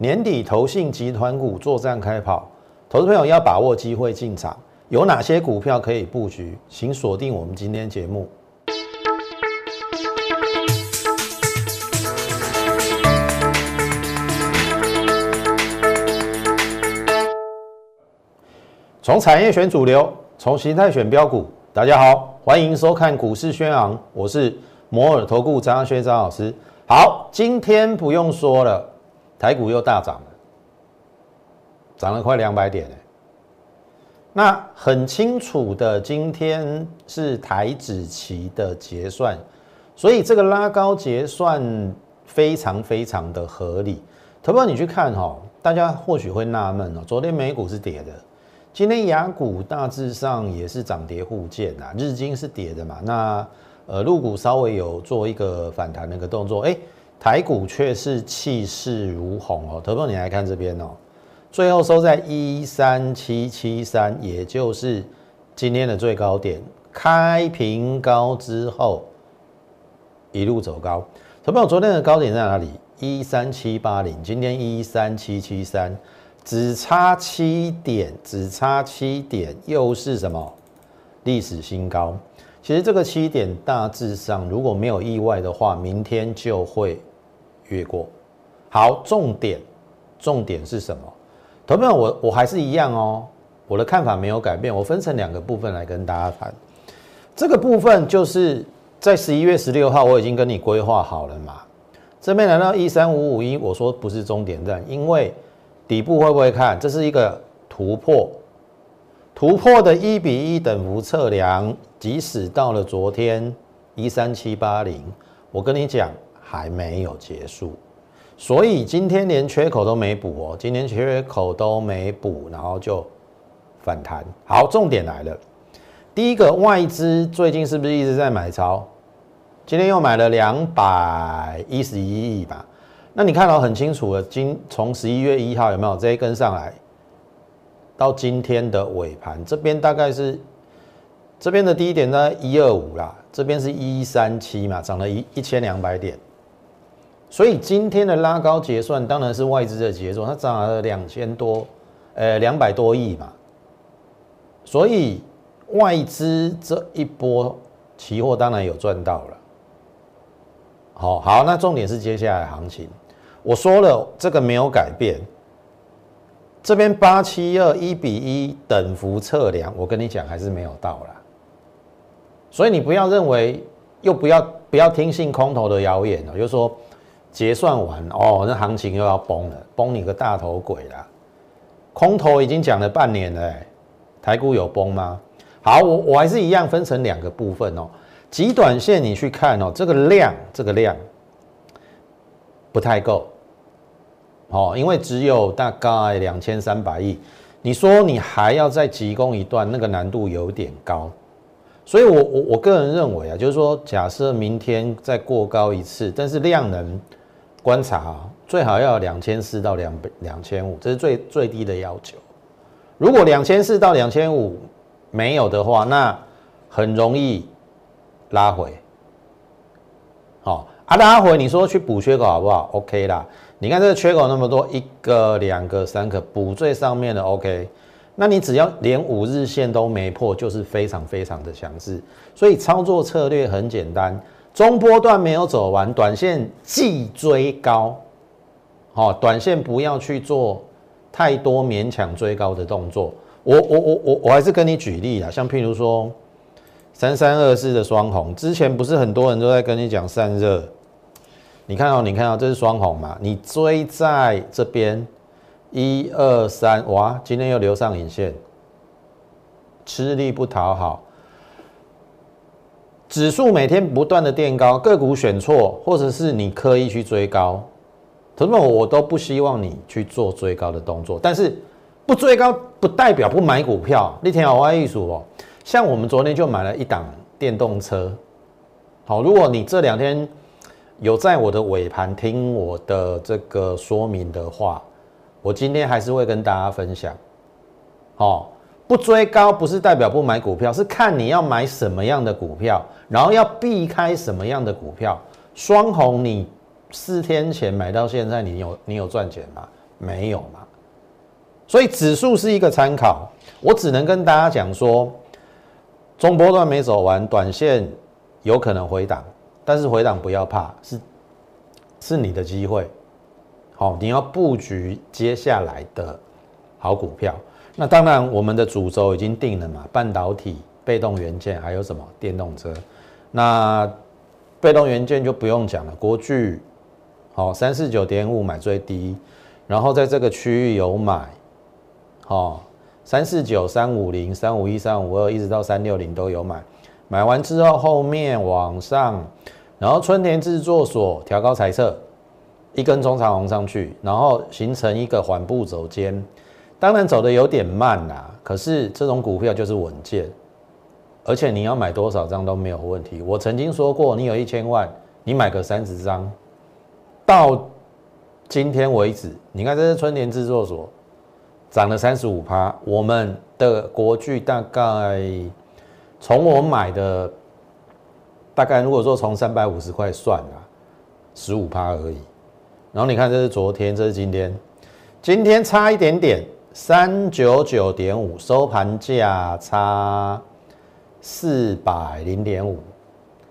年底投信集团股作战开跑，投资朋友要把握机会进场，有哪些股票可以布局？请锁定我们今天节目。从产业选主流，从形态选标股。大家好，欢迎收看股市宣昂，我是摩尔投顾张轩张老师。好，今天不用说了，台股又大涨了，涨了快两百点那很清楚的，今天是台指期的结算，所以这个拉高结算非常非常的合理。投票你去看哈，大家或许会纳闷哦，昨天美股是跌的。今天雅股大致上也是涨跌互见呐，日经是跌的嘛，那呃陆股稍微有做一个反弹那个动作，哎，台股却是气势如虹哦。投票你来看这边哦，最后收在一三七七三，也就是今天的最高点，开平高之后一路走高。投票昨天的高点在哪里？一三七八零，今天一三七七三。只差七点，只差七点，又是什么历史新高？其实这个七点大致上，如果没有意外的话，明天就会越过。好，重点，重点是什么？投票我我还是一样哦，我的看法没有改变。我分成两个部分来跟大家谈。这个部分就是在十一月十六号，我已经跟你规划好了嘛。这边来到一三五五一，我说不是终点站，因为。底部会不会看？这是一个突破，突破的一比一等幅测量，即使到了昨天一三七八零，我跟你讲还没有结束，所以今天连缺口都没补哦，今天缺口都没补，然后就反弹。好，重点来了，第一个外资最近是不是一直在买超？今天又买了两百一十一亿吧？那你看到很清楚了，今从十一月一号有没有这一根上来，到今天的尾盘这边大概是这边的低点呢一二五啦，这边是一三七嘛，涨了一一千两百点，所以今天的拉高结算当然是外资的结算，它涨了两千多，呃两百多亿嘛，所以外资这一波期货当然有赚到了，好好，那重点是接下来行情。我说了，这个没有改变。这边八七二一比一等幅测量，我跟你讲还是没有到啦。所以你不要认为，又不要不要听信空头的谣言哦，就说结算完哦，那行情又要崩了，崩你个大头鬼啦！空头已经讲了半年了，台股有崩吗？好，我我还是一样分成两个部分哦。极短线你去看哦，这个量，这个量。不太够，哦，因为只有大概两千三百亿，你说你还要再急攻一段，那个难度有点高，所以我我我个人认为啊，就是说，假设明天再过高一次，但是量能观察啊最好要两千四到两两千五，这是最最低的要求。如果两千四到两千五没有的话，那很容易拉回，好。啊，拉回你说去补缺口好不好？OK 啦，你看这个缺口那么多，一个、两个、三个，补最上面的 OK。那你只要连五日线都没破，就是非常非常的强势。所以操作策略很简单，中波段没有走完，短线既追高，好，短线不要去做太多勉强追高的动作。我我我我我还是跟你举例啊，像譬如说三三二四的双红，之前不是很多人都在跟你讲散热。你看到，你看到这是双红嘛？你追在这边，一二三，哇，今天又留上影线，吃力不讨好。指数每天不断的垫高，个股选错，或者是你刻意去追高，同学们，我都不希望你去做追高的动作。但是不追高不代表不买股票。那天好玩艺术哦，像我们昨天就买了一档电动车。好，如果你这两天。有在我的尾盘听我的这个说明的话，我今天还是会跟大家分享。哦，不追高不是代表不买股票，是看你要买什么样的股票，然后要避开什么样的股票。双红，你四天前买到现在，你有你有赚钱吗？没有嘛。所以指数是一个参考，我只能跟大家讲说，中波段没走完，短线有可能回档，但是回档不要怕，是是你的机会。好，你要布局接下来的好股票。那当然，我们的主轴已经定了嘛，半导体、被动元件，还有什么电动车。那被动元件就不用讲了，国巨，好三四九点五买最低，然后在这个区域有买。哦，三四九、三五零、三五一、三五二，一直到三六零都有买。买完之后，后面往上，然后春田制作所调高裁测，一根中长红上去，然后形成一个缓步走尖。当然走的有点慢啦，可是这种股票就是稳健，而且你要买多少张都没有问题。我曾经说过，你有一千万，你买个三十张，到今天为止，你看这是春田制作所。涨了三十五趴，我们的国巨大概从我买的大概如果说从三百五十块算啊，十五趴而已。然后你看这是昨天，这是今天，今天差一点点，三九九点五，收盘价差四百零点五。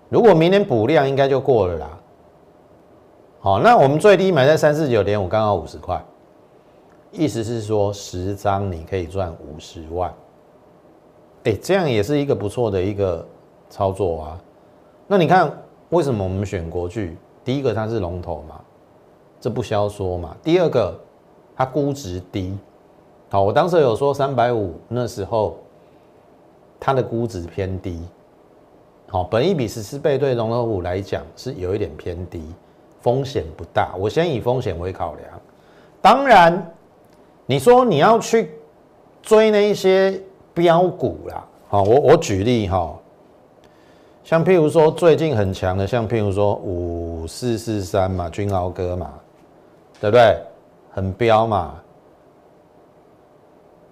如果明天补量，应该就过了啦。好，那我们最低买在三四九点五，刚好五十块。意思是说，十张你可以赚五十万，哎，这样也是一个不错的一个操作啊。那你看，为什么我们选国巨？第一个它是龙头嘛，这不消说嘛。第二个，它估值低。好，我当时有说三百五，那时候它的估值偏低。好，本一比十四倍对龙头股来讲是有一点偏低，风险不大。我先以风险为考量，当然。你说你要去追那一些标股啦，好，我我举例哈，像譬如说最近很强的，像譬如说五四四三嘛，君豪哥嘛，对不对？很标嘛，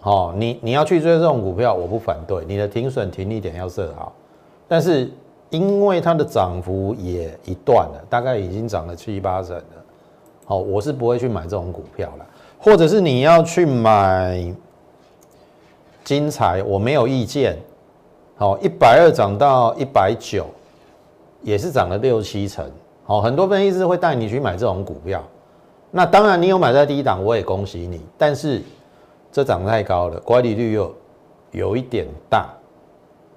好，你你要去追这种股票，我不反对，你的停损停利点要设好，但是因为它的涨幅也一段了，大概已经涨了七八成了，好，我是不会去买这种股票了。或者是你要去买金财，我没有意见。好，一百二涨到一百九，也是涨了六七成。好，很多分析师会带你去买这种股票。那当然，你有买在低档，我也恭喜你。但是这涨太高了，管理率又有一点大。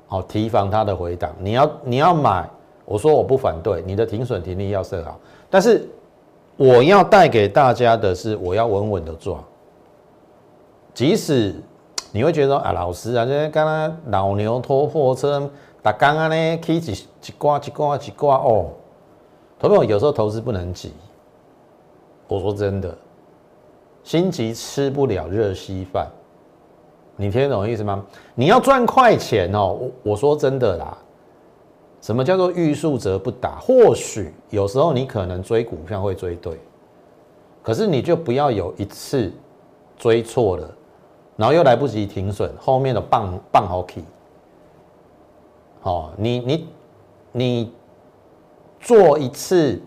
好，提防它的回档。你要你要买，我说我不反对，你的停损停利要设好，但是。我要带给大家的是，我要稳稳的做。即使你会觉得啊，老师啊，这刚刚老牛拖货车，打刚刚呢，起一一挂一挂一挂哦。朋友有时候投资不能急。我说真的，心急吃不了热稀饭。你听得懂意思吗？你要赚快钱哦。我我说真的啦。什么叫做欲速则不达？或许有时候你可能追股票会追对，可是你就不要有一次追错了，然后又来不及停损，后面的棒棒好 K。好，你你你做一次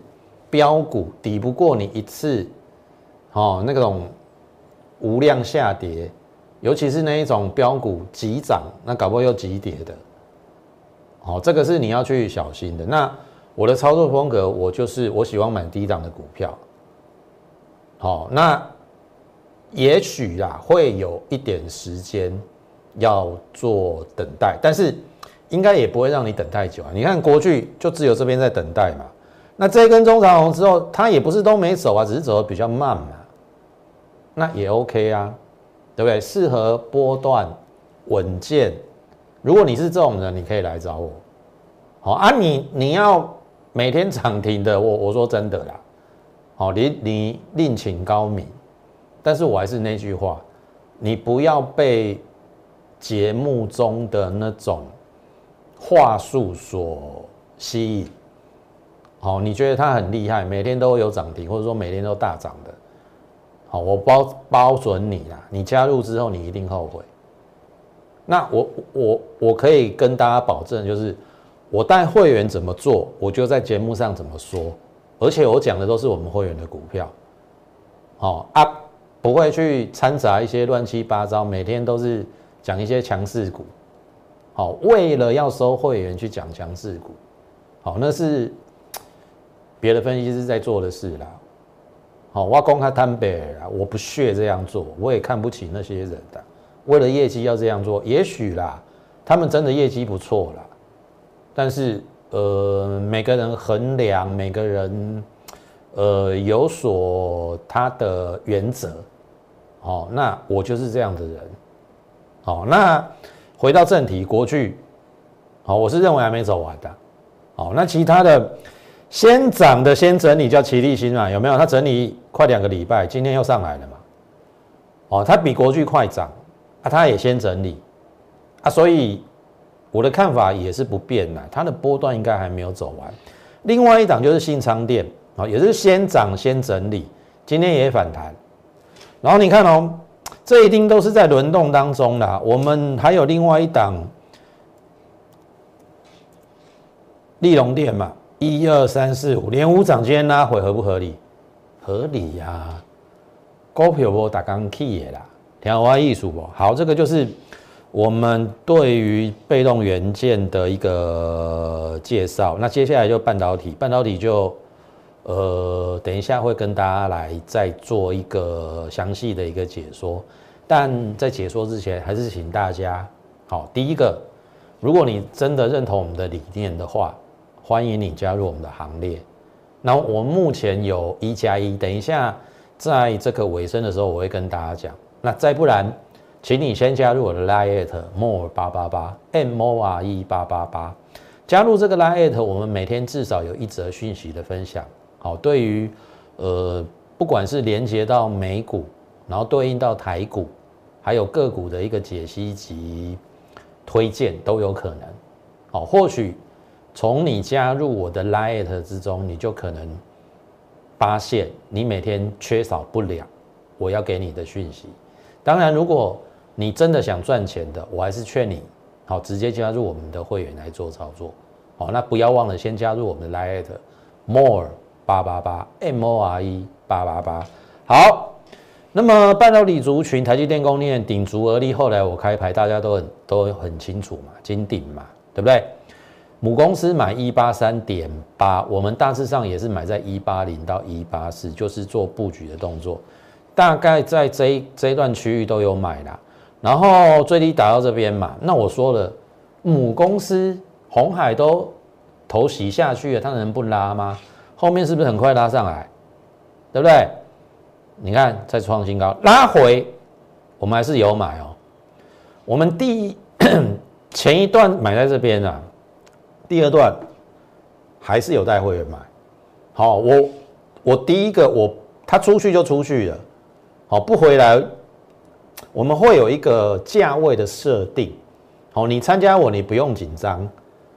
标股抵不过你一次，哦，那种无量下跌，尤其是那一种标股急涨，那搞不好又急跌的。哦，这个是你要去小心的。那我的操作风格，我就是我喜欢买低档的股票。好，那也许啦，会有一点时间要做等待，但是应该也不会让你等太久啊。你看国巨就只有这边在等待嘛。那这一根中长红之后，它也不是都没走啊，只是走的比较慢嘛。那也 OK 啊，对不对？适合波段稳健。如果你是这种人，你可以来找我。好啊，你你要每天涨停的，我我说真的啦。好，你你另请高明，但是我还是那句话，你不要被节目中的那种话术所吸引。好，你觉得他很厉害，每天都有涨停，或者说每天都大涨的。好，我包包准你啦，你加入之后你一定后悔。那我我我可以跟大家保证，就是我带会员怎么做，我就在节目上怎么说，而且我讲的都是我们会员的股票。好啊，不会去掺杂一些乱七八糟，每天都是讲一些强势股，好，为了要收会员去讲强势股，好，那是别的分析师在做的事啦。好，我公开坦白啦，我不屑这样做，我也看不起那些人的。为了业绩要这样做，也许啦，他们真的业绩不错啦，但是呃，每个人衡量，每个人呃有所他的原则。哦，那我就是这样的人。好，那回到正题，国巨，好，我是认为还没走完的。好，那其他的先涨的先整理叫齐力新嘛？有没有？它整理快两个礼拜，今天又上来了嘛？哦，它比国巨快涨啊，它也先整理啊，所以我的看法也是不变的，它的波段应该还没有走完。另外一档就是信昌店，啊，也是先涨先整理，今天也反弹。然后你看哦，这一定都是在轮动当中的。我们还有另外一档利隆店嘛，一二三四五连五涨，今天拉回合不合理？合理呀，股票不打刚起的啦，听我艺术不？好，这个就是我们对于被动元件的一个介绍。那接下来就半导体，半导体就。呃，等一下会跟大家来再做一个详细的一个解说，但在解说之前，还是请大家，好，第一个，如果你真的认同我们的理念的话，欢迎你加入我们的行列。那我们目前有一加一，等一下在这个尾声的时候，我会跟大家讲。那再不然，请你先加入我的 Line more 八八八 M O R E 八八八，加入这个 Line，我们每天至少有一则讯息的分享。好，对于呃，不管是连接到美股，然后对应到台股，还有个股的一个解析及推荐都有可能。好，或许从你加入我的 Lite 之中，你就可能发现你每天缺少不了我要给你的讯息。当然，如果你真的想赚钱的，我还是劝你好直接加入我们的会员来做操作。好，那不要忘了先加入我们的 Lite More。八八八 M O R E 八八八，好，那么半导体族群，台积电供应链顶足而立。后来我开牌，大家都很都很清楚嘛，金顶嘛，对不对？母公司买一八三点八，我们大致上也是买在一八零到一八四，就是做布局的动作，大概在这这一段区域都有买啦。然后最低打到这边嘛，那我说了，母公司红海都投洗下去了，它能不拉吗？后面是不是很快拉上来，对不对？你看再创新高，拉回，我们还是有买哦。我们第一 前一段买在这边啊，第二段还是有带会员买。好，我我第一个我他出去就出去了，好不回来，我们会有一个价位的设定。好，你参加我你不用紧张，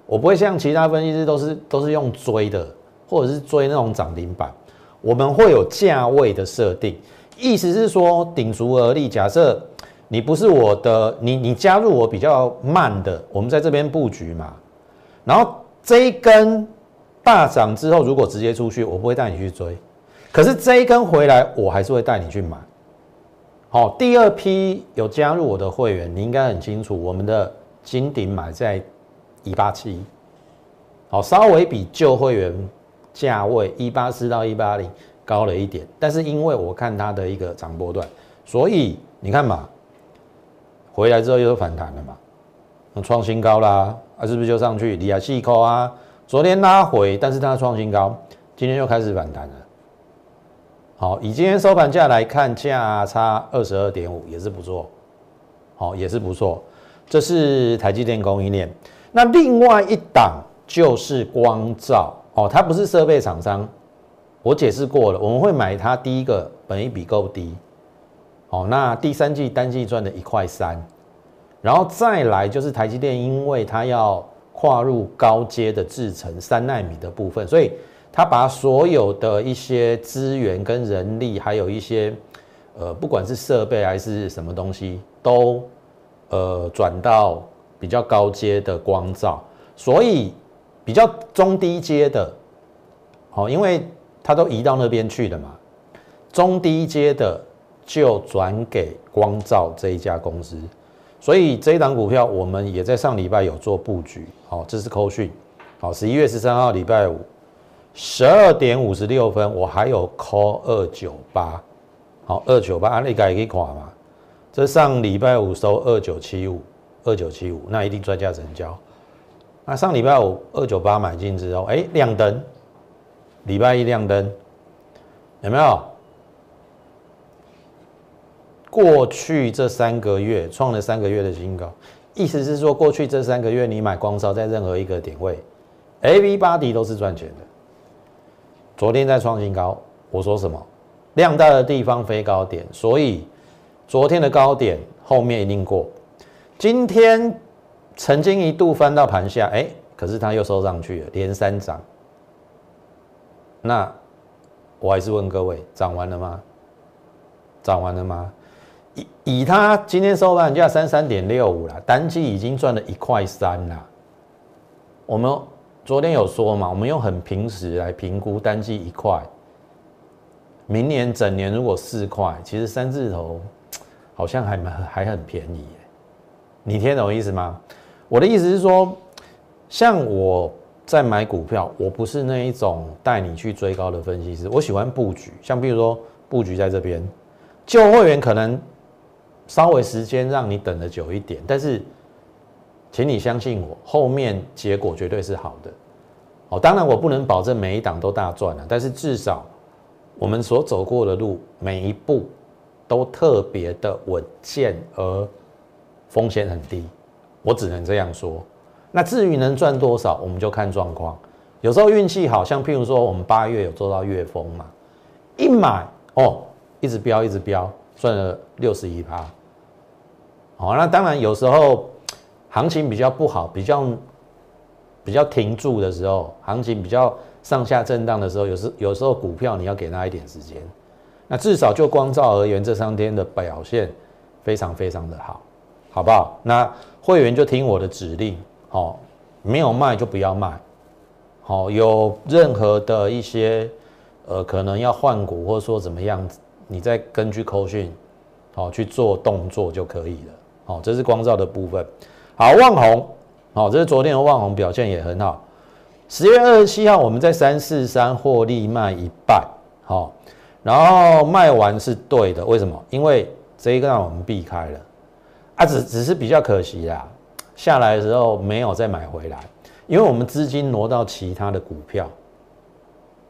我不会像其他分析师都是都是用追的。或者是追那种涨停板，我们会有价位的设定，意思是说顶足而立。假设你不是我的，你你加入我比较慢的，我们在这边布局嘛。然后这一根大涨之后，如果直接出去，我不会带你去追。可是这一根回来，我还是会带你去买。好，第二批有加入我的会员，你应该很清楚，我们的金顶买在一八七，好，稍微比旧会员。价位一八四到一八零高了一点，但是因为我看它的一个涨波段，所以你看嘛，回来之后又反弹了嘛，创新高啦，啊是不是就上去？利亚细扣啊，昨天拉回，但是它创新高，今天又开始反弹了。好，以今天收盘价来看，价差二十二点五也是不错，好也是不错。这是台积电供应链，那另外一档就是光照。哦，它不是设备厂商，我解释过了，我们会买它。第一个，本益比够低，哦，那第三季单季赚的一块三，然后再来就是台积电，因为它要跨入高阶的制程三纳米的部分，所以它把所有的一些资源跟人力，还有一些呃，不管是设备还是什么东西，都呃转到比较高阶的光照，所以。比较中低阶的，好，因为它都移到那边去了嘛。中低阶的就转给光照这一家公司，所以这一档股票我们也在上礼拜有做布局。好，这是扣讯。好，十一月十三号礼拜五十二点五十六分，我还有 call 二九八。好，二九八，你改可以垮嘛？这上礼拜五收二九七五，二九七五，那一定专家成交。那上礼拜五二九八买进之后，哎，亮灯，礼拜一亮灯，有没有？过去这三个月创了三个月的新高，意思是说，过去这三个月你买光烧在任何一个点位，A、V、八 D 都是赚钱的。昨天在创新高，我说什么？量大的地方飞高点，所以昨天的高点后面一定过。今天曾经一度翻到盘下，哎，可是它又收上去了，连三涨。那我还是问各位，涨完了吗？涨完了吗？以以它今天收盘价三三点六五了，单季已经赚了一块三了。我们昨天有说嘛，我们用很平时来评估单季一块，明年整年如果四块，其实三字头好像还蛮还很便宜。你听懂意思吗？我的意思是说，像我在买股票，我不是那一种带你去追高的分析师，我喜欢布局。像比如说布局在这边，旧会员可能。稍微时间让你等的久一点，但是，请你相信我，后面结果绝对是好的。哦，当然我不能保证每一档都大赚了，但是至少我们所走过的路每一步都特别的稳健，而风险很低。我只能这样说。那至于能赚多少，我们就看状况。有时候运气好，像譬如说我们八月有做到月风嘛，一买哦，一直飙，一直飙。赚了六十一趴，好，那当然有时候行情比较不好，比较比较停住的时候，行情比较上下震荡的时候，有时有时候股票你要给他一点时间。那至少就光照而言，这三天的表现非常非常的好，好不好？那会员就听我的指令，好，没有卖就不要卖，好，有任何的一些呃可能要换股或者说怎么样子。你再根据扣讯，好去做动作就可以了。好，这是光照的部分。好，旺红，好，这是昨天的旺红表现也很好。十月二十七号，我们在三四三获利卖一半，好，然后卖完是对的。为什么？因为这一个让我们避开了，啊，只只是比较可惜啦。下来的时候没有再买回来，因为我们资金挪到其他的股票。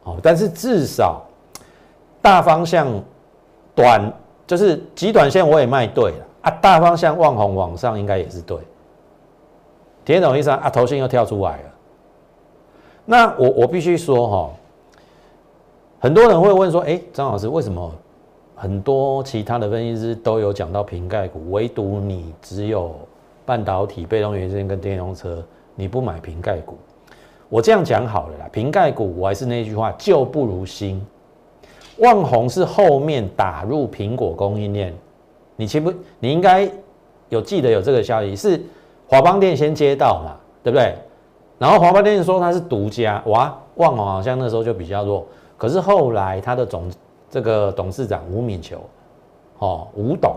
好，但是至少大方向。短就是极短线，我也卖对了啊。大方向望红往上，应该也是对。听懂意思啊？啊，头线又跳出来了。那我我必须说哈，很多人会问说，哎，张老师，为什么很多其他的分析师都有讲到瓶盖股，唯独你只有半导体、被动元件跟电动车，你不买瓶盖股？我这样讲好了啦，瓶盖股我还是那句话，旧不如新。旺宏是后面打入苹果供应链，你岂不你应该有记得有这个消息？是华邦电先接到嘛，对不对？然后华邦电说它是独家，哇，旺宏好像那时候就比较弱。可是后来他的总这个董事长吴敏球，哦，吴董，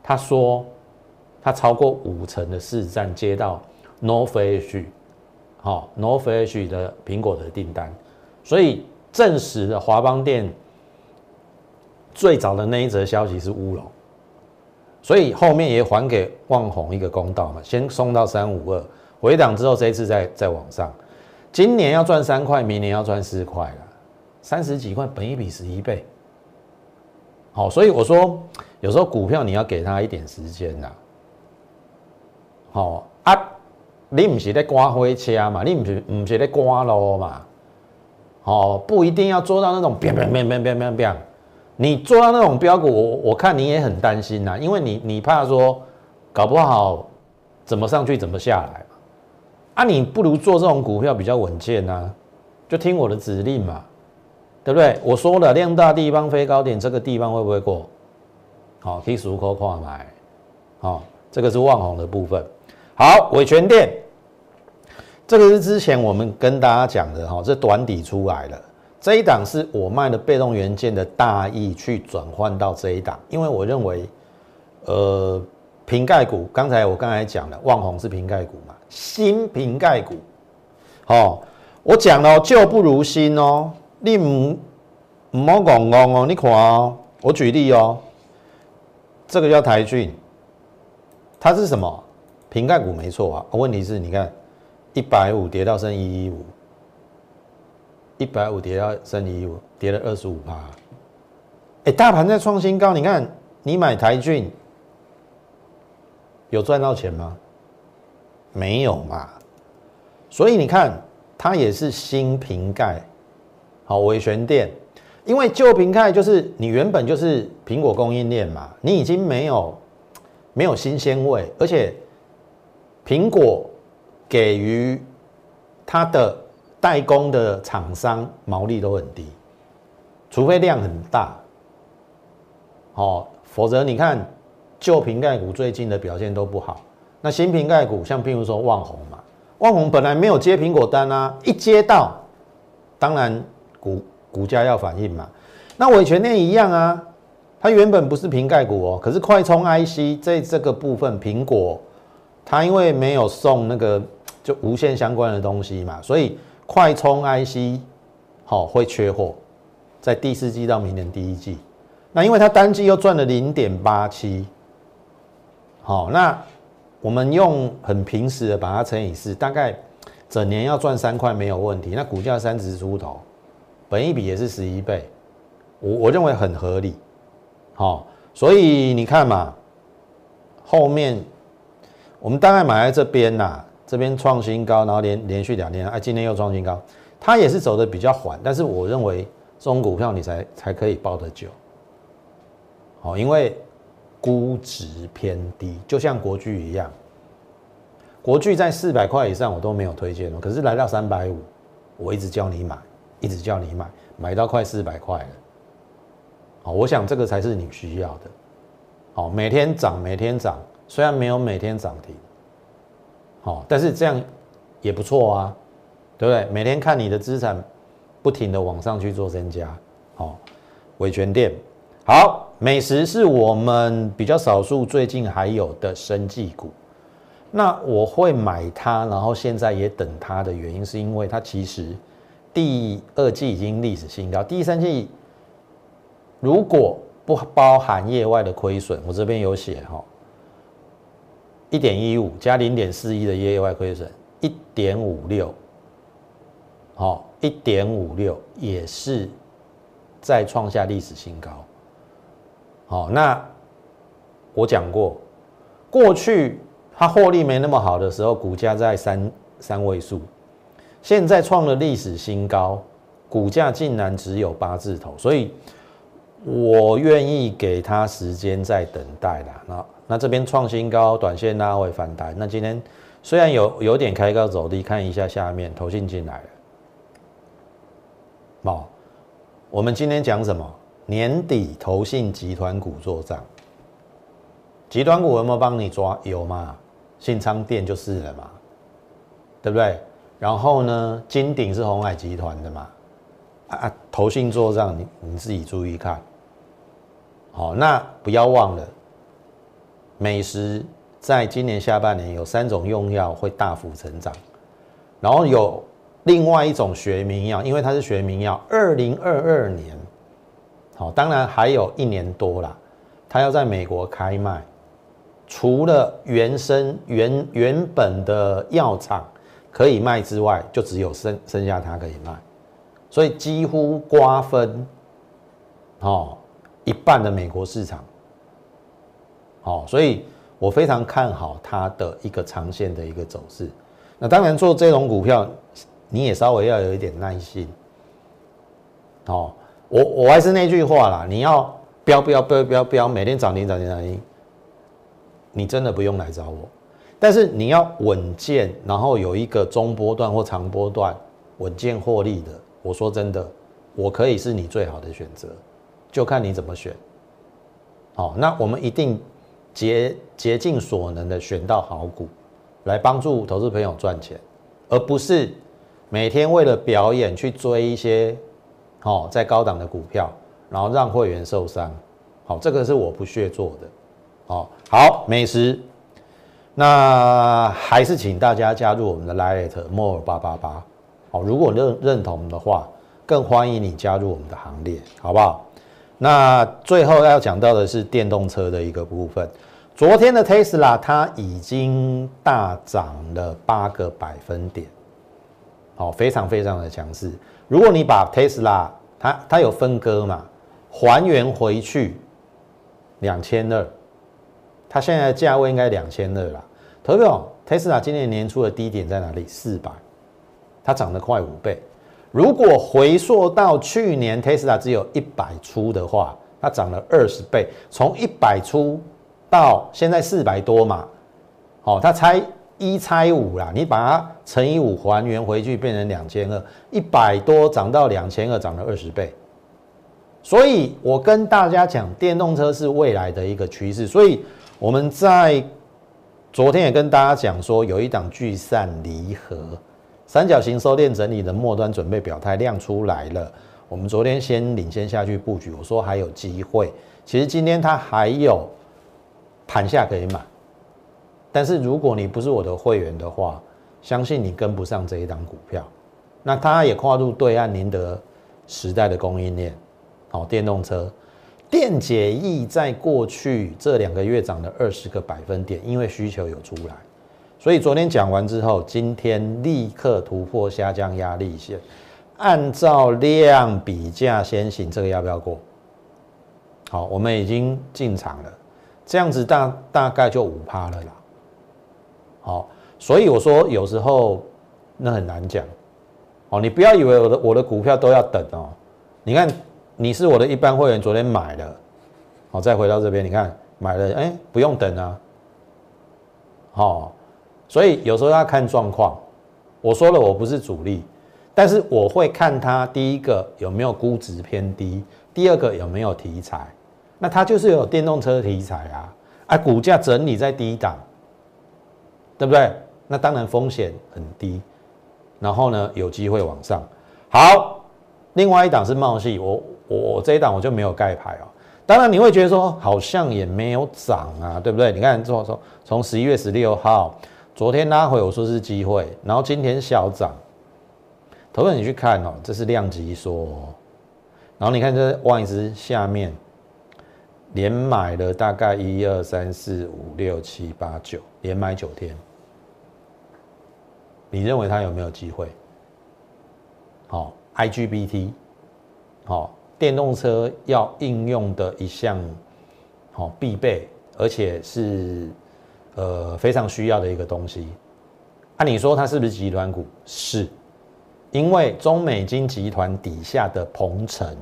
他说他超过五成的市占接到 North Edge，好，North Edge 的苹果的订单，所以证实了华邦电。最早的那一则消息是乌龙，所以后面也还给旺宏一个公道嘛，先送到三五二回档之后，这一次再再往上，今年要赚三块，明年要赚四块了，三十几块，本一比十一倍，好，所以我说有时候股票你要给他一点时间呐，好啊，你不是在刮灰车嘛，你不是不是在刮路嘛，好，不一定要做到那种变变变变变变变。你做到那种标股，我我看你也很担心呐，因为你你怕说搞不好怎么上去怎么下来嘛，啊，你不如做这种股票比较稳健呐，就听我的指令嘛，对不对？我说了量大地方飞高点，这个地方会不会过？好，可以数口跨买，好，这个是望红的部分。好，伟全店，这个是之前我们跟大家讲的哈，这短底出来了。这一档是我卖的被动元件的大意去转换到这一档，因为我认为，呃，瓶盖股，刚才我刚才讲了，旺宏是瓶盖股嘛，新瓶盖股，哦，我讲了旧不如新哦，你唔唔好讲讲哦，你看哦，我举例哦，这个叫台骏，它是什么？瓶盖股没错啊，问题是你看一百五跌到剩一一五。一百五跌到三一五，跌了二十五趴。哎，大盘在创新高，你看你买台骏有赚到钱吗？没有嘛。所以你看它也是新瓶盖，好维权店，因为旧瓶盖就是你原本就是苹果供应链嘛，你已经没有没有新鲜味，而且苹果给予它的。代工的厂商毛利都很低，除非量很大，哦，否则你看旧瓶盖股最近的表现都不好。那新瓶盖股，像譬如说旺宏嘛，旺宏本来没有接苹果单啊，一接到，当然股股价要反应嘛。那伟全链一样啊，它原本不是瓶盖股哦，可是快充 IC 在这个部分，苹果它因为没有送那个就无线相关的东西嘛，所以。快充 IC 好会缺货，在第四季到明年第一季，那因为它单季又赚了零点八七，好，那我们用很平时的把它乘以四，大概整年要赚三块没有问题。那股价三十出头，本一比也是十一倍，我我认为很合理，好，所以你看嘛，后面我们大概买在这边呐。这边创新高，然后连连续两天，哎，今天又创新高，它也是走的比较缓，但是我认为这种股票你才才可以抱得久，好，因为估值偏低，就像国巨一样，国巨在四百块以上我都没有推荐可是来到三百五，我一直叫你买，一直叫你买，买到快四百块了，好，我想这个才是你需要的，好，每天涨，每天涨，虽然没有每天涨停。好，但是这样也不错啊，对不对？每天看你的资产不停的往上去做增加，好，维权店，好，美食是我们比较少数最近还有的生技股，那我会买它，然后现在也等它的原因是因为它其实第二季已经历史新高，第三季如果不包含业外的亏损，我这边有写哈。一点一五加零点四一的业外亏损，一点五六，好，一点五六也是再创下历史新高。好，那我讲过，过去它获利没那么好的时候，股价在三三位数，现在创了历史新高，股价竟然只有八字头，所以我愿意给他时间再等待啦。那。那这边创新高，短线拉回反弹。那今天虽然有有点开高走低，看一下下面投信进来了。好，我们今天讲什么？年底投信集团股做账。集团股有没有帮你抓？有嘛？信昌店就是了嘛，对不对？然后呢，金鼎是红海集团的嘛？啊，投信做账，你你自己注意看。好，那不要忘了。美食在今年下半年有三种用药会大幅成长，然后有另外一种学名药，因为它是学名药，二零二二年，好，当然还有一年多啦，它要在美国开卖，除了原生原原本的药厂可以卖之外，就只有剩剩下它可以卖，所以几乎瓜分，哦，一半的美国市场。好，所以我非常看好它的一个长线的一个走势。那当然做这种股票，你也稍微要有一点耐心。哦，我我还是那句话啦，你要飙飙飙飙飙，每天涨停涨停涨停，你真的不用来找我。但是你要稳健，然后有一个中波段或长波段稳健获利的，我说真的，我可以是你最好的选择，就看你怎么选。好，那我们一定。竭竭尽所能的选到好股，来帮助投资朋友赚钱，而不是每天为了表演去追一些好，在高档的股票，然后让会员受伤，好，这个是我不屑做的。好，好，美食，那还是请大家加入我们的 Lite More 八八八。好，如果认认同的话，更欢迎你加入我们的行列，好不好？那最后要讲到的是电动车的一个部分。昨天的 Tesla 它已经大涨了八个百分点，好，非常非常的强势。如果你把 Tesla 它它有分割嘛，还原回去两千二。它现在的价位应该两千二啦。投票，Tesla 今年年初的低点在哪里？四百，它涨得快五倍。如果回溯到去年 Tesla 只有一百出的话，它涨了二十倍，从一百出到现在四百多嘛。好，它拆一拆五啦，你把它乘以五还原回去变成两千二，一百多涨到两千二，涨了二十倍。所以我跟大家讲，电动车是未来的一个趋势，所以。我们在昨天也跟大家讲说，有一档聚散离合三角形收敛整理的末端准备表态亮出来了。我们昨天先领先下去布局，我说还有机会。其实今天它还有盘下可以买，但是如果你不是我的会员的话，相信你跟不上这一档股票。那它也跨入对岸宁德时代的供应链，好，电动车。电解液在过去这两个月涨了二十个百分点，因为需求有出来，所以昨天讲完之后，今天立刻突破下降压力线，按照量比价先行，这个要不要过？好，我们已经进场了，这样子大大概就五趴了啦。好，所以我说有时候那很难讲，哦，你不要以为我的我的股票都要等哦，你看。你是我的一般会员，昨天买了，好，再回到这边，你看买了，哎，不用等啊，好，所以有时候要看状况。我说了，我不是主力，但是我会看它第一个有没有估值偏低，第二个有没有题材。那它就是有电动车题材啊，啊，股价整理在低档，对不对？那当然风险很低，然后呢，有机会往上。好，另外一档是茂系，我。我这一档我就没有盖牌哦，当然你会觉得说好像也没有涨啊，对不对？你看从从从十一月十六号，昨天拉回我说是机会，然后今天小涨，投资你去看哦，这是量级缩，然后你看这外资下面连买了大概一二三四五六七八九，连买九天，你认为它有没有机会？好，IGBT，好。电动车要应用的一项，好必备，而且是呃非常需要的一个东西。按你说它是不是集团股？是，因为中美金集团底下的鹏程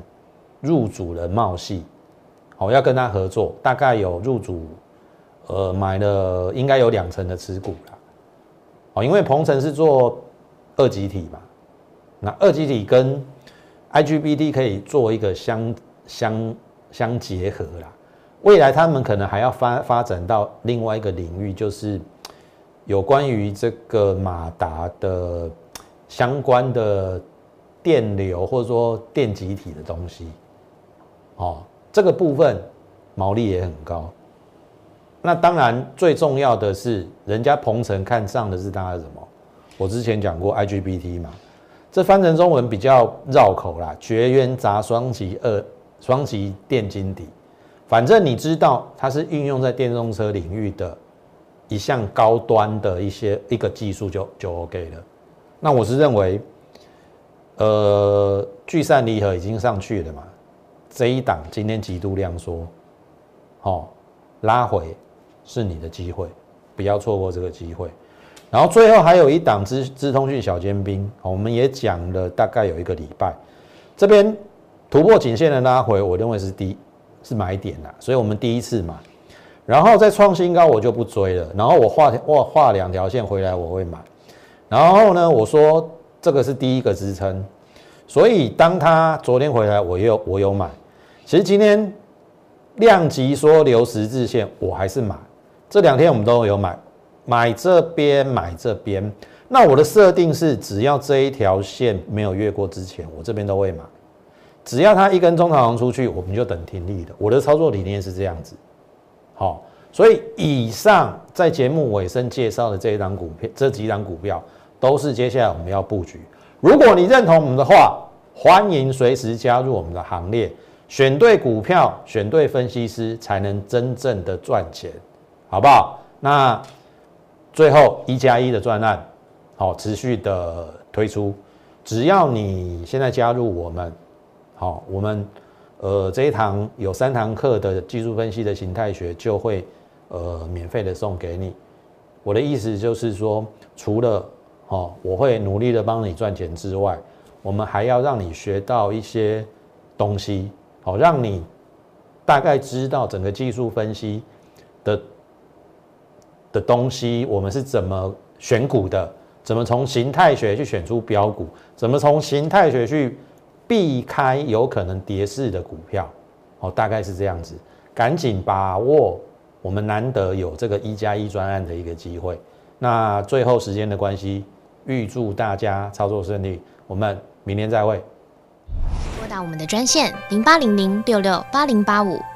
入主了茂系，好要跟他合作，大概有入主，呃买了应该有两成的持股啦。哦，因为鹏程是做二级体嘛，那二级体跟 IGBT 可以做一个相相相结合啦，未来他们可能还要发发展到另外一个领域，就是有关于这个马达的相关的电流或者说电极体的东西，哦，这个部分毛利也很高。那当然最重要的是，人家鹏程看上的是它什么？我之前讲过 IGBT 嘛。这翻成中文比较绕口啦，绝缘杂双极二双极电晶体，反正你知道它是运用在电动车领域的一项高端的一些一个技术就就 OK 了。那我是认为，呃，聚散离合已经上去了嘛，这一档今天极度量缩，好拉回是你的机会，不要错过这个机会。然后最后还有一档资资通讯小尖兵，我们也讲了大概有一个礼拜，这边突破颈线的拉回，我认为是低是买点啦，所以我们第一次买，然后再创新高我就不追了，然后我画画画两条线回来我会买，然后呢我说这个是第一个支撑，所以当他昨天回来我有我有买，其实今天量级说留十字线我还是买，这两天我们都有买。买这边买这边，那我的设定是，只要这一条线没有越过之前，我这边都会买。只要它一根中长红出去，我们就等停利的。我的操作理念是这样子。好，所以以上在节目尾声介绍的这一档股票，这几档股票都是接下来我们要布局。如果你认同我们的话，欢迎随时加入我们的行列。选对股票，选对分析师，才能真正的赚钱，好不好？那最后一加一的专案，好，持续的推出。只要你现在加入我们，好，我们呃这一堂有三堂课的技术分析的形态学就会呃免费的送给你。我的意思就是说，除了哦我会努力的帮你赚钱之外，我们还要让你学到一些东西，好，让你大概知道整个技术分析的的东西，我们是怎么选股的。怎么从形态学去选出标股？怎么从形态学去避开有可能跌势的股票？哦，大概是这样子。赶紧把握我们难得有这个一加一专案的一个机会。那最后时间的关系，预祝大家操作顺利。我们明天再会。拨打我们的专线零八零零六六八零八五。